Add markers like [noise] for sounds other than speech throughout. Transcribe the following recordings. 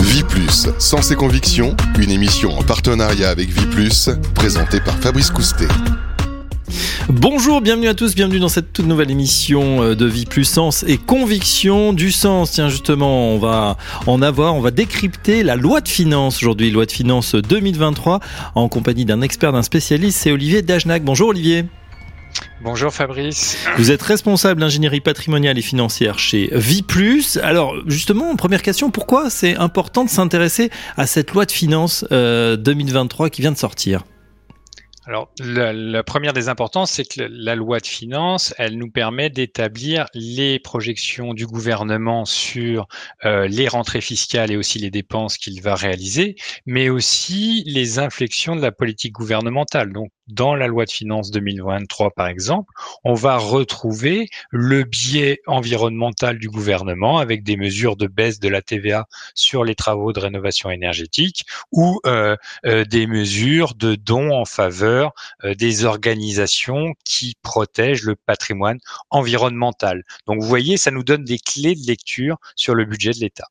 Vie Plus, sans ses convictions, une émission en partenariat avec Vie Plus, présentée par Fabrice Coustet. Bonjour, bienvenue à tous, bienvenue dans cette toute nouvelle émission euh, de Vie Plus Sens et Conviction du Sens. Tiens, justement, on va en avoir, on va décrypter la loi de finances aujourd'hui, loi de finances 2023, en compagnie d'un expert, d'un spécialiste, c'est Olivier Dajnac. Bonjour Olivier. Bonjour Fabrice. Vous êtes responsable d'ingénierie patrimoniale et financière chez Plus. Alors justement, première question, pourquoi c'est important de s'intéresser à cette loi de finances 2023 euh, qui vient de sortir? Alors, la, première des importances, c'est que la loi de finances, elle nous permet d'établir les projections du gouvernement sur euh, les rentrées fiscales et aussi les dépenses qu'il va réaliser, mais aussi les inflexions de la politique gouvernementale. Donc, dans la loi de finances 2023, par exemple, on va retrouver le biais environnemental du gouvernement avec des mesures de baisse de la TVA sur les travaux de rénovation énergétique ou euh, euh, des mesures de dons en faveur euh, des organisations qui protègent le patrimoine environnemental. Donc, vous voyez, ça nous donne des clés de lecture sur le budget de l'État.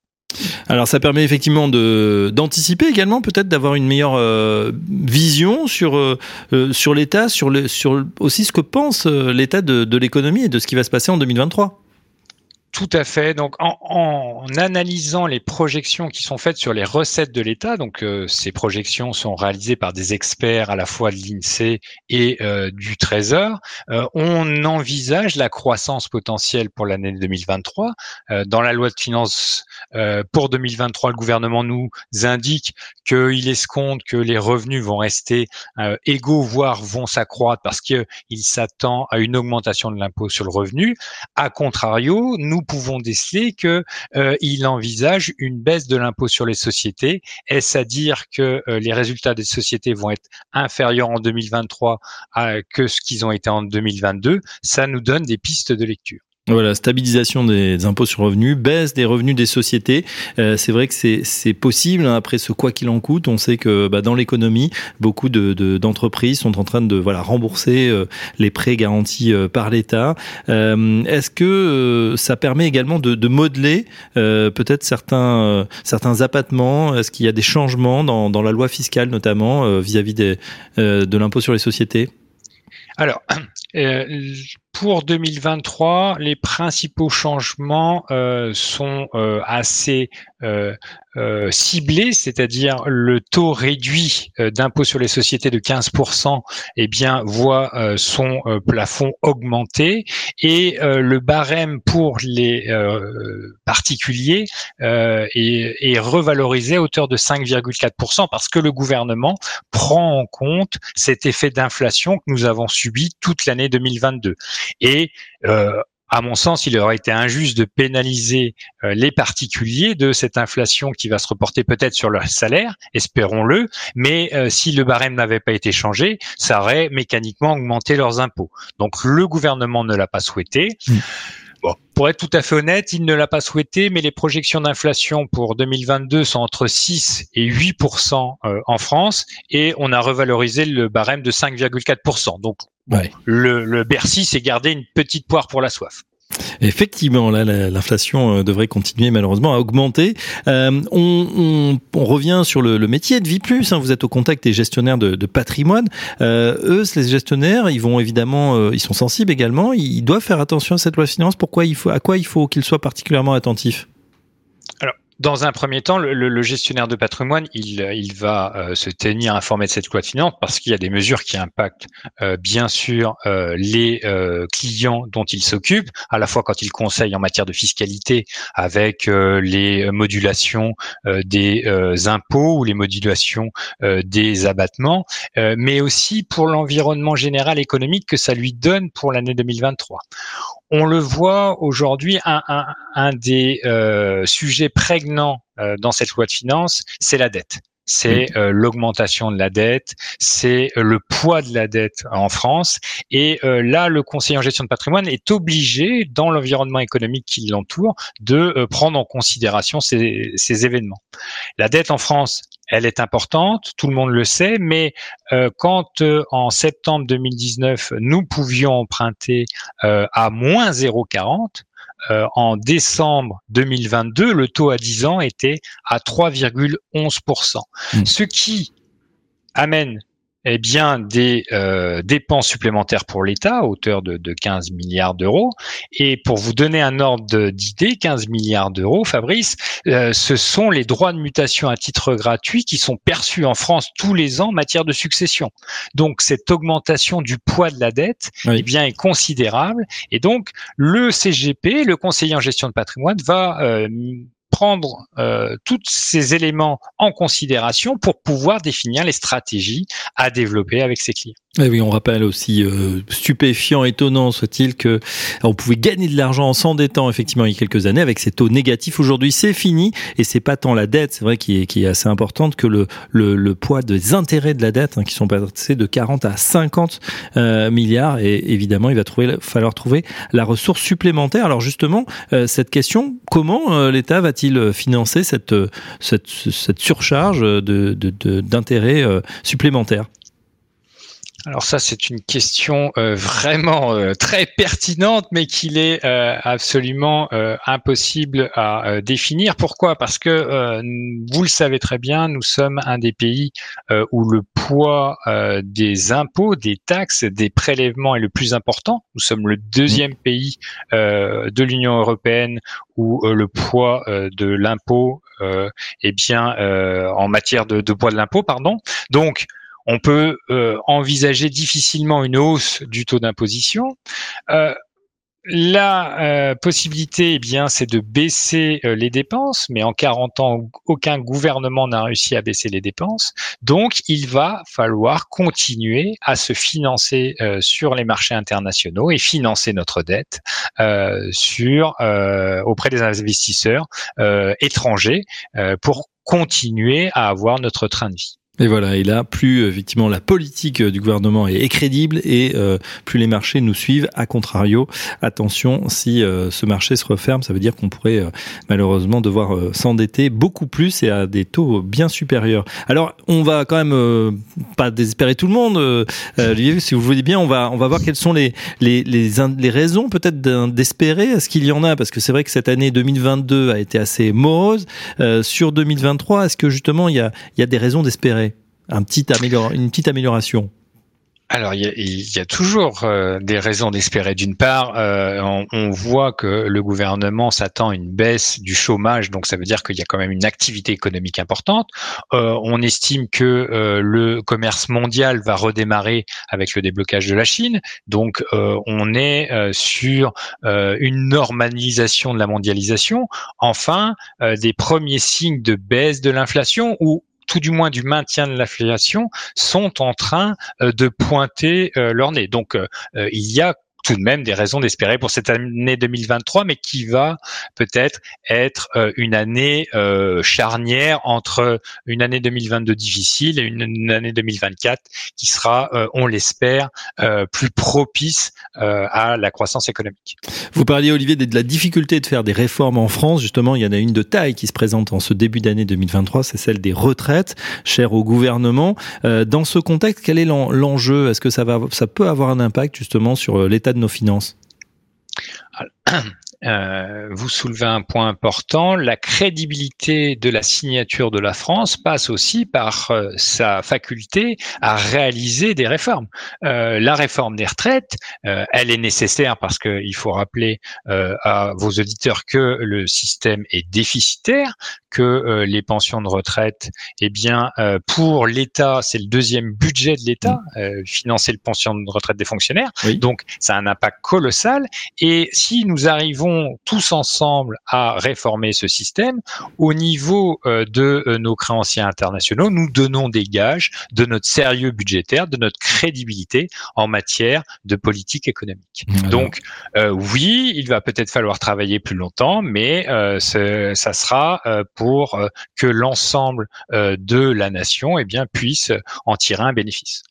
Alors ça permet effectivement de d'anticiper également peut-être d'avoir une meilleure euh, vision sur euh, euh, sur l'état sur le sur aussi ce que pense l'état de, de l'économie et de ce qui va se passer en 2023. Tout à fait. Donc, en, en, analysant les projections qui sont faites sur les recettes de l'État, donc ces projections sont réalisées par des experts à la fois de l'INSEE et du Trésor, on envisage la croissance potentielle pour l'année 2023. dans la loi de finances euh, pour 2023, le gouvernement nous indique qu'il escompte que les revenus vont rester euh, égaux, voire vont s'accroître parce qu'il s'attend à une augmentation de l'impôt sur le revenu. A contrario, nous pouvons déceler que euh, il envisage une baisse de l'impôt sur les sociétés. Est-ce à dire que les résultats des sociétés vont être inférieurs en 2023 à, que ce qu'ils ont été en 2022 Ça nous donne des pistes de lecture. Voilà, stabilisation des impôts sur revenus, baisse des revenus des sociétés. Euh, c'est vrai que c'est possible. Hein, après ce quoi qu'il en coûte, on sait que bah, dans l'économie, beaucoup de d'entreprises sont en train de voilà rembourser euh, les prêts garantis euh, par l'État. Est-ce que ça permet également de, de modeler peut-être certains certains abattements Est-ce qu'il y a des changements dans, dans la loi fiscale, notamment vis-à-vis des de l'impôt sur les sociétés? Alors, [clears throat] pour 2023, les principaux changements euh, sont euh, assez euh, euh, ciblé, c'est-à-dire le taux réduit euh, d'impôt sur les sociétés de 15%, eh bien voit euh, son plafond augmenter et le barème pour les particuliers est, est, revalorisé à hauteur de 5,4% parce que le gouvernement prend en compte cet effet d'inflation que nous avons subi toute l'année 2022 et à mon sens, il aurait été injuste de pénaliser euh, les particuliers de cette inflation qui va se reporter peut-être sur leur salaire, espérons-le, mais euh, si le barème n'avait pas été changé, ça aurait mécaniquement augmenté leurs impôts. Donc le gouvernement ne l'a pas souhaité. Mmh. Bon, pour être tout à fait honnête, il ne l'a pas souhaité, mais les projections d'inflation pour 2022 sont entre 6 et 8% euh, en France, et on a revalorisé le barème de 5,4% Donc le, le Bercy s'est gardé une petite poire pour la soif. Effectivement, là, l'inflation euh, devrait continuer malheureusement à augmenter. Euh, on, revient sur le, métier de Vie Plus. Hein. Vous êtes au contact des gestionnaires de, patrimoine. Euh, eux, les gestionnaires, ils vont évidemment, ils sont sensibles également. Ils doivent faire attention à cette loi de finances. Pourquoi il faut, à quoi il faut qu'ils soient particulièrement attentifs? Dans un premier temps, le, gestionnaire de patrimoine, il, va euh, se tenir informé de cette loi de parce qu'il y a des mesures qui impactent euh, bien sûr euh, les clients dont il s'occupe, à la fois quand il conseille en matière de fiscalité avec les modulations des impôts ou les modulations des abattements, mais aussi pour l'environnement général économique que ça lui donne pour l'année 2023 on le voit aujourd'hui, un, un, un, des euh, sujets prégnants euh, dans cette loi de finances, c'est la dette. C'est euh, l'augmentation de la dette, c'est le poids de la dette en France. Et là, le conseiller en gestion de patrimoine est obligé, dans l'environnement économique qui l'entoure, de prendre en considération ces, ces événements. La dette en France, elle est importante, tout le monde le sait, mais euh, quand euh, en septembre 2019, nous pouvions emprunter euh, à moins 0,40, en décembre 2022, le taux à 10 ans était à 3,11%. Mmh. Ce qui amène eh bien des euh, dépenses supplémentaires pour l'État à hauteur de, de 15 milliards d'euros. Et pour vous donner un ordre d'idée, 15 milliards d'euros, Fabrice, euh, ce sont les droits de mutation à titre gratuit qui sont perçus en France tous les ans en matière de succession. Donc cette augmentation du poids de la dette, eh bien, est considérable. Et donc le CGP, le conseiller en gestion de patrimoine, va euh, prendre euh, tous ces éléments en considération pour pouvoir définir les stratégies à développer avec ses clients. Et eh oui, on rappelle aussi euh, stupéfiant, étonnant soit-il que on pouvait gagner de l'argent en s'endettant effectivement il y a quelques années avec ces taux négatifs. Aujourd'hui, c'est fini et c'est pas tant la dette, c'est vrai qui est, assez importante que le, poids des intérêts de la dette hein, qui sont passés de 40 à 50 euh, milliards et évidemment il va falloir trouver la ressource supplémentaire. Alors justement, euh, cette question, comment euh, l'État va-t-il financer cette, cette, cette surcharge d'intérêts de, supplémentaires? Alors ça, c'est une question euh, vraiment euh, très pertinente, mais qu'il est euh, absolument impossible à définir. Pourquoi? Parce que vous le savez très bien, nous sommes un des pays où le poids des impôts, des taxes, des prélèvements est le plus important. Nous sommes le deuxième mmh. pays de l'Union européenne où le poids de l'impôt, est bien, en matière de, de poids de l'impôt, pardon. Donc on peut euh, envisager difficilement une hausse du taux d'imposition. Euh, la euh, possibilité, eh bien, c'est de baisser les dépenses, mais en 40 ans, aucun gouvernement n'a réussi à baisser les dépenses. Donc, il va falloir continuer à se financer sur les marchés internationaux et financer notre dette auprès des investisseurs étrangers pour continuer à avoir notre train de vie. Et voilà, et là, plus effectivement la politique du gouvernement est, crédible et euh, plus les marchés nous suivent. A contrario, attention, si euh, ce marché se referme, ça veut dire qu'on pourrait euh, malheureusement devoir s'endetter beaucoup plus et à des taux bien supérieurs. Alors, on va quand même pas désespérer tout le monde. si vous voulez bien, on va on va voir quelles sont les les les, les raisons peut-être d'espérer. Est-ce qu'il y en a Parce que c'est vrai que cette année 2022 a été assez morose. sur 2023, est-ce que justement il y a il y a des raisons d'espérer un petit une petite amélioration alors, il y a, toujours euh, des raisons d'espérer. D'une part, euh, on, voit que le gouvernement s'attend à une baisse du chômage, donc ça veut dire qu'il y a quand même une activité économique importante. Euh, on estime que le commerce mondial va redémarrer avec le déblocage de la Chine, donc on est sur une normalisation de la mondialisation. Enfin, des premiers signes de baisse de l'inflation ou tout du moins du maintien de l'inflation, sont en train euh, de pointer euh, leur nez. Donc, euh, il y a tout de même des raisons d'espérer pour cette année 2023, mais qui va peut-être être euh, une année euh, charnière entre une année 2022 difficile et une, année 2024 qui sera, euh, on l'espère, plus propice à la croissance économique. Vous parliez, Olivier, de la difficulté de faire des réformes en France. Justement, il y en a une de taille qui se présente en ce début d'année 2023, c'est celle des retraites, chères au gouvernement. Dans ce contexte, quel est l'enjeu? Est-ce que ça, va, ça peut avoir un impact justement sur l'état de nos finances? [clears throat] [clears throat] euh, vous soulevez un point important. La crédibilité de la signature de la France passe aussi par euh, sa faculté à réaliser des réformes. Euh, la réforme des retraites, elle est nécessaire parce qu'il faut rappeler à vos auditeurs que le système est déficitaire, que les pensions de retraite, eh bien, pour l'État, c'est le deuxième budget de l'État, mmh. financer le pension de retraite des fonctionnaires. Donc, ça a un impact colossal. Et si nous arrivons tous ensemble à réformer ce système, au niveau euh, de euh, nos créanciers internationaux, nous donnons des gages de notre sérieux budgétaire, de notre crédibilité en matière de politique économique. Donc, euh, oui, il va peut-être falloir travailler plus longtemps, mais ça sera pour que l'ensemble de la nation eh bien, puisse en tirer un bénéfice.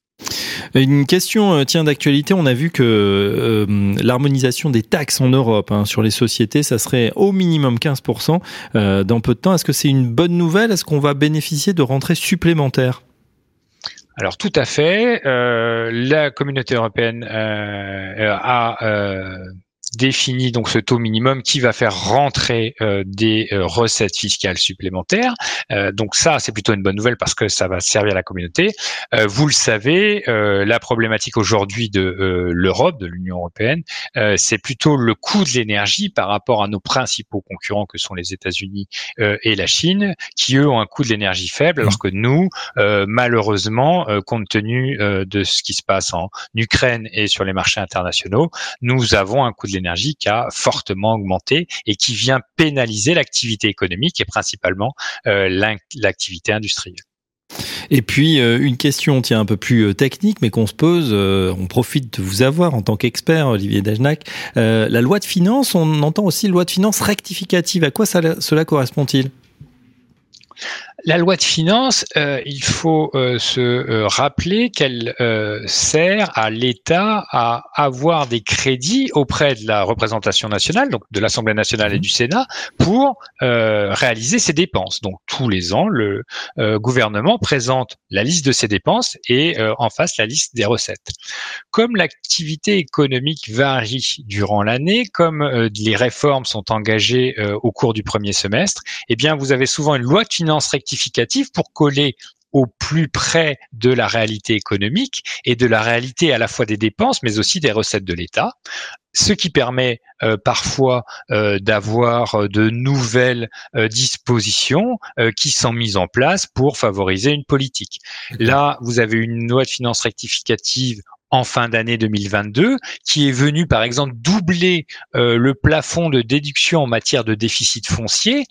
Une question euh, tient d'actualité. On a vu que euh, l'harmonisation des taxes en Europe hein, sur les sociétés, ça serait au minimum 15% euh, dans peu de temps. Est-ce que c'est une bonne nouvelle? Est-ce qu'on va bénéficier de rentrées supplémentaires? Alors tout à fait. la communauté européenne a définit donc ce taux minimum qui va faire rentrer des recettes fiscales supplémentaires. donc ça, c'est plutôt une bonne nouvelle parce que ça va servir à la communauté. vous le savez, la problématique aujourd'hui de l'Europe, de l'Union européenne, c'est plutôt le coût de l'énergie par rapport à nos principaux concurrents que sont les États-Unis et la Chine, qui eux ont un coût de l'énergie faible, alors que nous, malheureusement, compte tenu de ce qui se passe en Ukraine et sur les marchés internationaux, nous avons un coût de l'énergie qui a fortement augmenté et qui vient pénaliser l'activité économique et principalement euh, l'activité industrielle. Et puis euh, une question tient un peu plus euh, technique, mais qu'on se pose. on profite de vous avoir en tant qu'expert, Olivier Dajnac. la loi de finances, on entend aussi loi de finances rectificative. À quoi cela correspond-il? La loi de finances, euh, il faut euh, se euh, rappeler qu'elle sert à l'État à avoir des crédits auprès de la représentation nationale, donc de l'Assemblée nationale et mmh. du Sénat, pour réaliser ses dépenses. Donc tous les ans, le gouvernement présente la liste de ses dépenses et en face la liste des recettes. Comme l'activité économique varie durant l'année, comme les réformes sont engagées au cours du premier semestre, eh bien vous avez souvent une loi de finances rectificative pour coller au plus près de la réalité économique et de la réalité à la fois des dépenses, mais aussi des recettes de l'État ce qui permet euh, parfois euh, d'avoir euh, de nouvelles dispositions qui sont mises en place pour favoriser une politique. Là, vous avez une loi de finances rectificative en fin d'année 2022, qui est venue par exemple doubler le plafond de déduction en matière de déficit foncier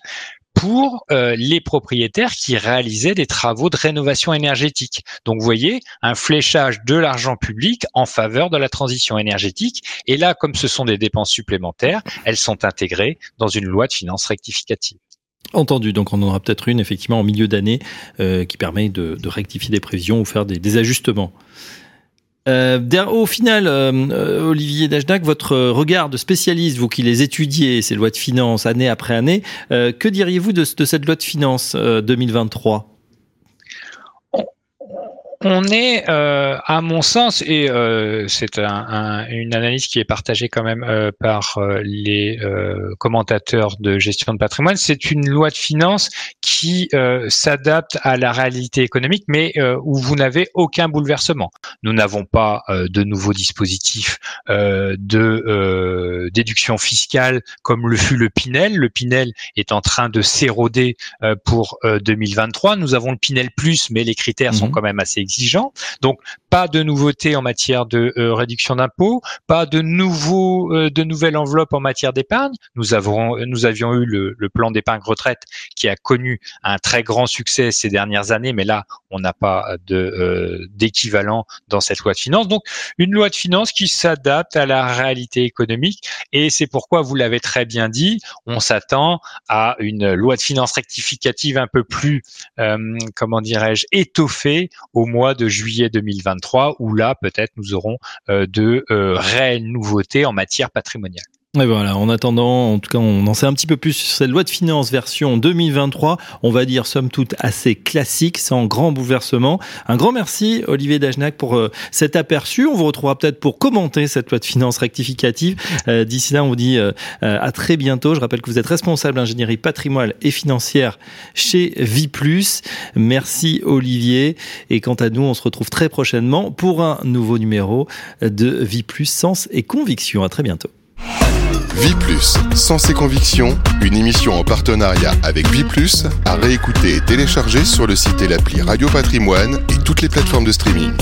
pour euh, les propriétaires qui réalisaient des travaux de rénovation énergétique. Donc vous voyez, un fléchage de l'argent public en faveur de la transition énergétique. Et là, comme ce sont des dépenses supplémentaires, elles sont intégrées dans une loi de finances rectificative. Entendu, donc on en aura peut-être une effectivement en milieu d'année euh, qui permet de, rectifier des prévisions ou faire des, des ajustements. Euh, au final, euh, euh, Olivier Dajnac, votre regard de spécialiste, vous qui les étudiez, ces lois de finances année après année, que diriez-vous de, de, cette loi de finances 2023 on est, euh, à mon sens, et euh, c'est une analyse qui est partagée quand même euh, par les commentateurs de gestion de patrimoine, c'est une loi de finances qui s'adapte à la réalité économique, mais où vous n'avez aucun bouleversement. Nous n'avons pas de nouveaux dispositifs de déduction fiscale comme le fut le Pinel. Le Pinel est en train de s'éroder pour 2023. Nous avons le Pinel Plus, mais les critères sont mmh quand même assez donc, pas de nouveautés en matière de euh, réduction d'impôts, pas de nouveaux, euh, de nouvelles enveloppes en matière d'épargne. Nous avons, nous avions eu le, plan d'épargne retraite qui a connu un très grand succès ces dernières années, mais là, on n'a pas euh, d'équivalent dans cette loi de finances. Donc, une loi de finances qui s'adapte à la réalité économique, et c'est pourquoi vous l'avez très bien dit, on s'attend à une loi de finances rectificative un peu plus, comment dirais-je, étoffée au mois de juillet 2023 où là peut-être nous aurons euh, de euh, réelles nouveautés en matière patrimoniale. Et voilà, en attendant, en tout cas, on en sait un petit peu plus sur cette loi de finances version 2023. On va dire, somme toute, assez classique, sans grand bouleversement. Un grand merci, Olivier Dajnac, pour euh, cet aperçu. On vous retrouvera peut-être pour commenter cette loi de finances rectificative. Euh, d'ici là, on vous dit euh, à très bientôt. Je rappelle que vous êtes responsable d'ingénierie patrimoniale et financière chez Viplus. Merci, Olivier. Et quant à nous, on se retrouve très prochainement pour un nouveau numéro de Viplus Sens et Conviction. À très bientôt. Vie Plus, Sens et Conviction, une émission en partenariat avec Vie Plus, à réécouter et télécharger sur le site et l'appli Radio Patrimoine et toutes les plateformes de streaming.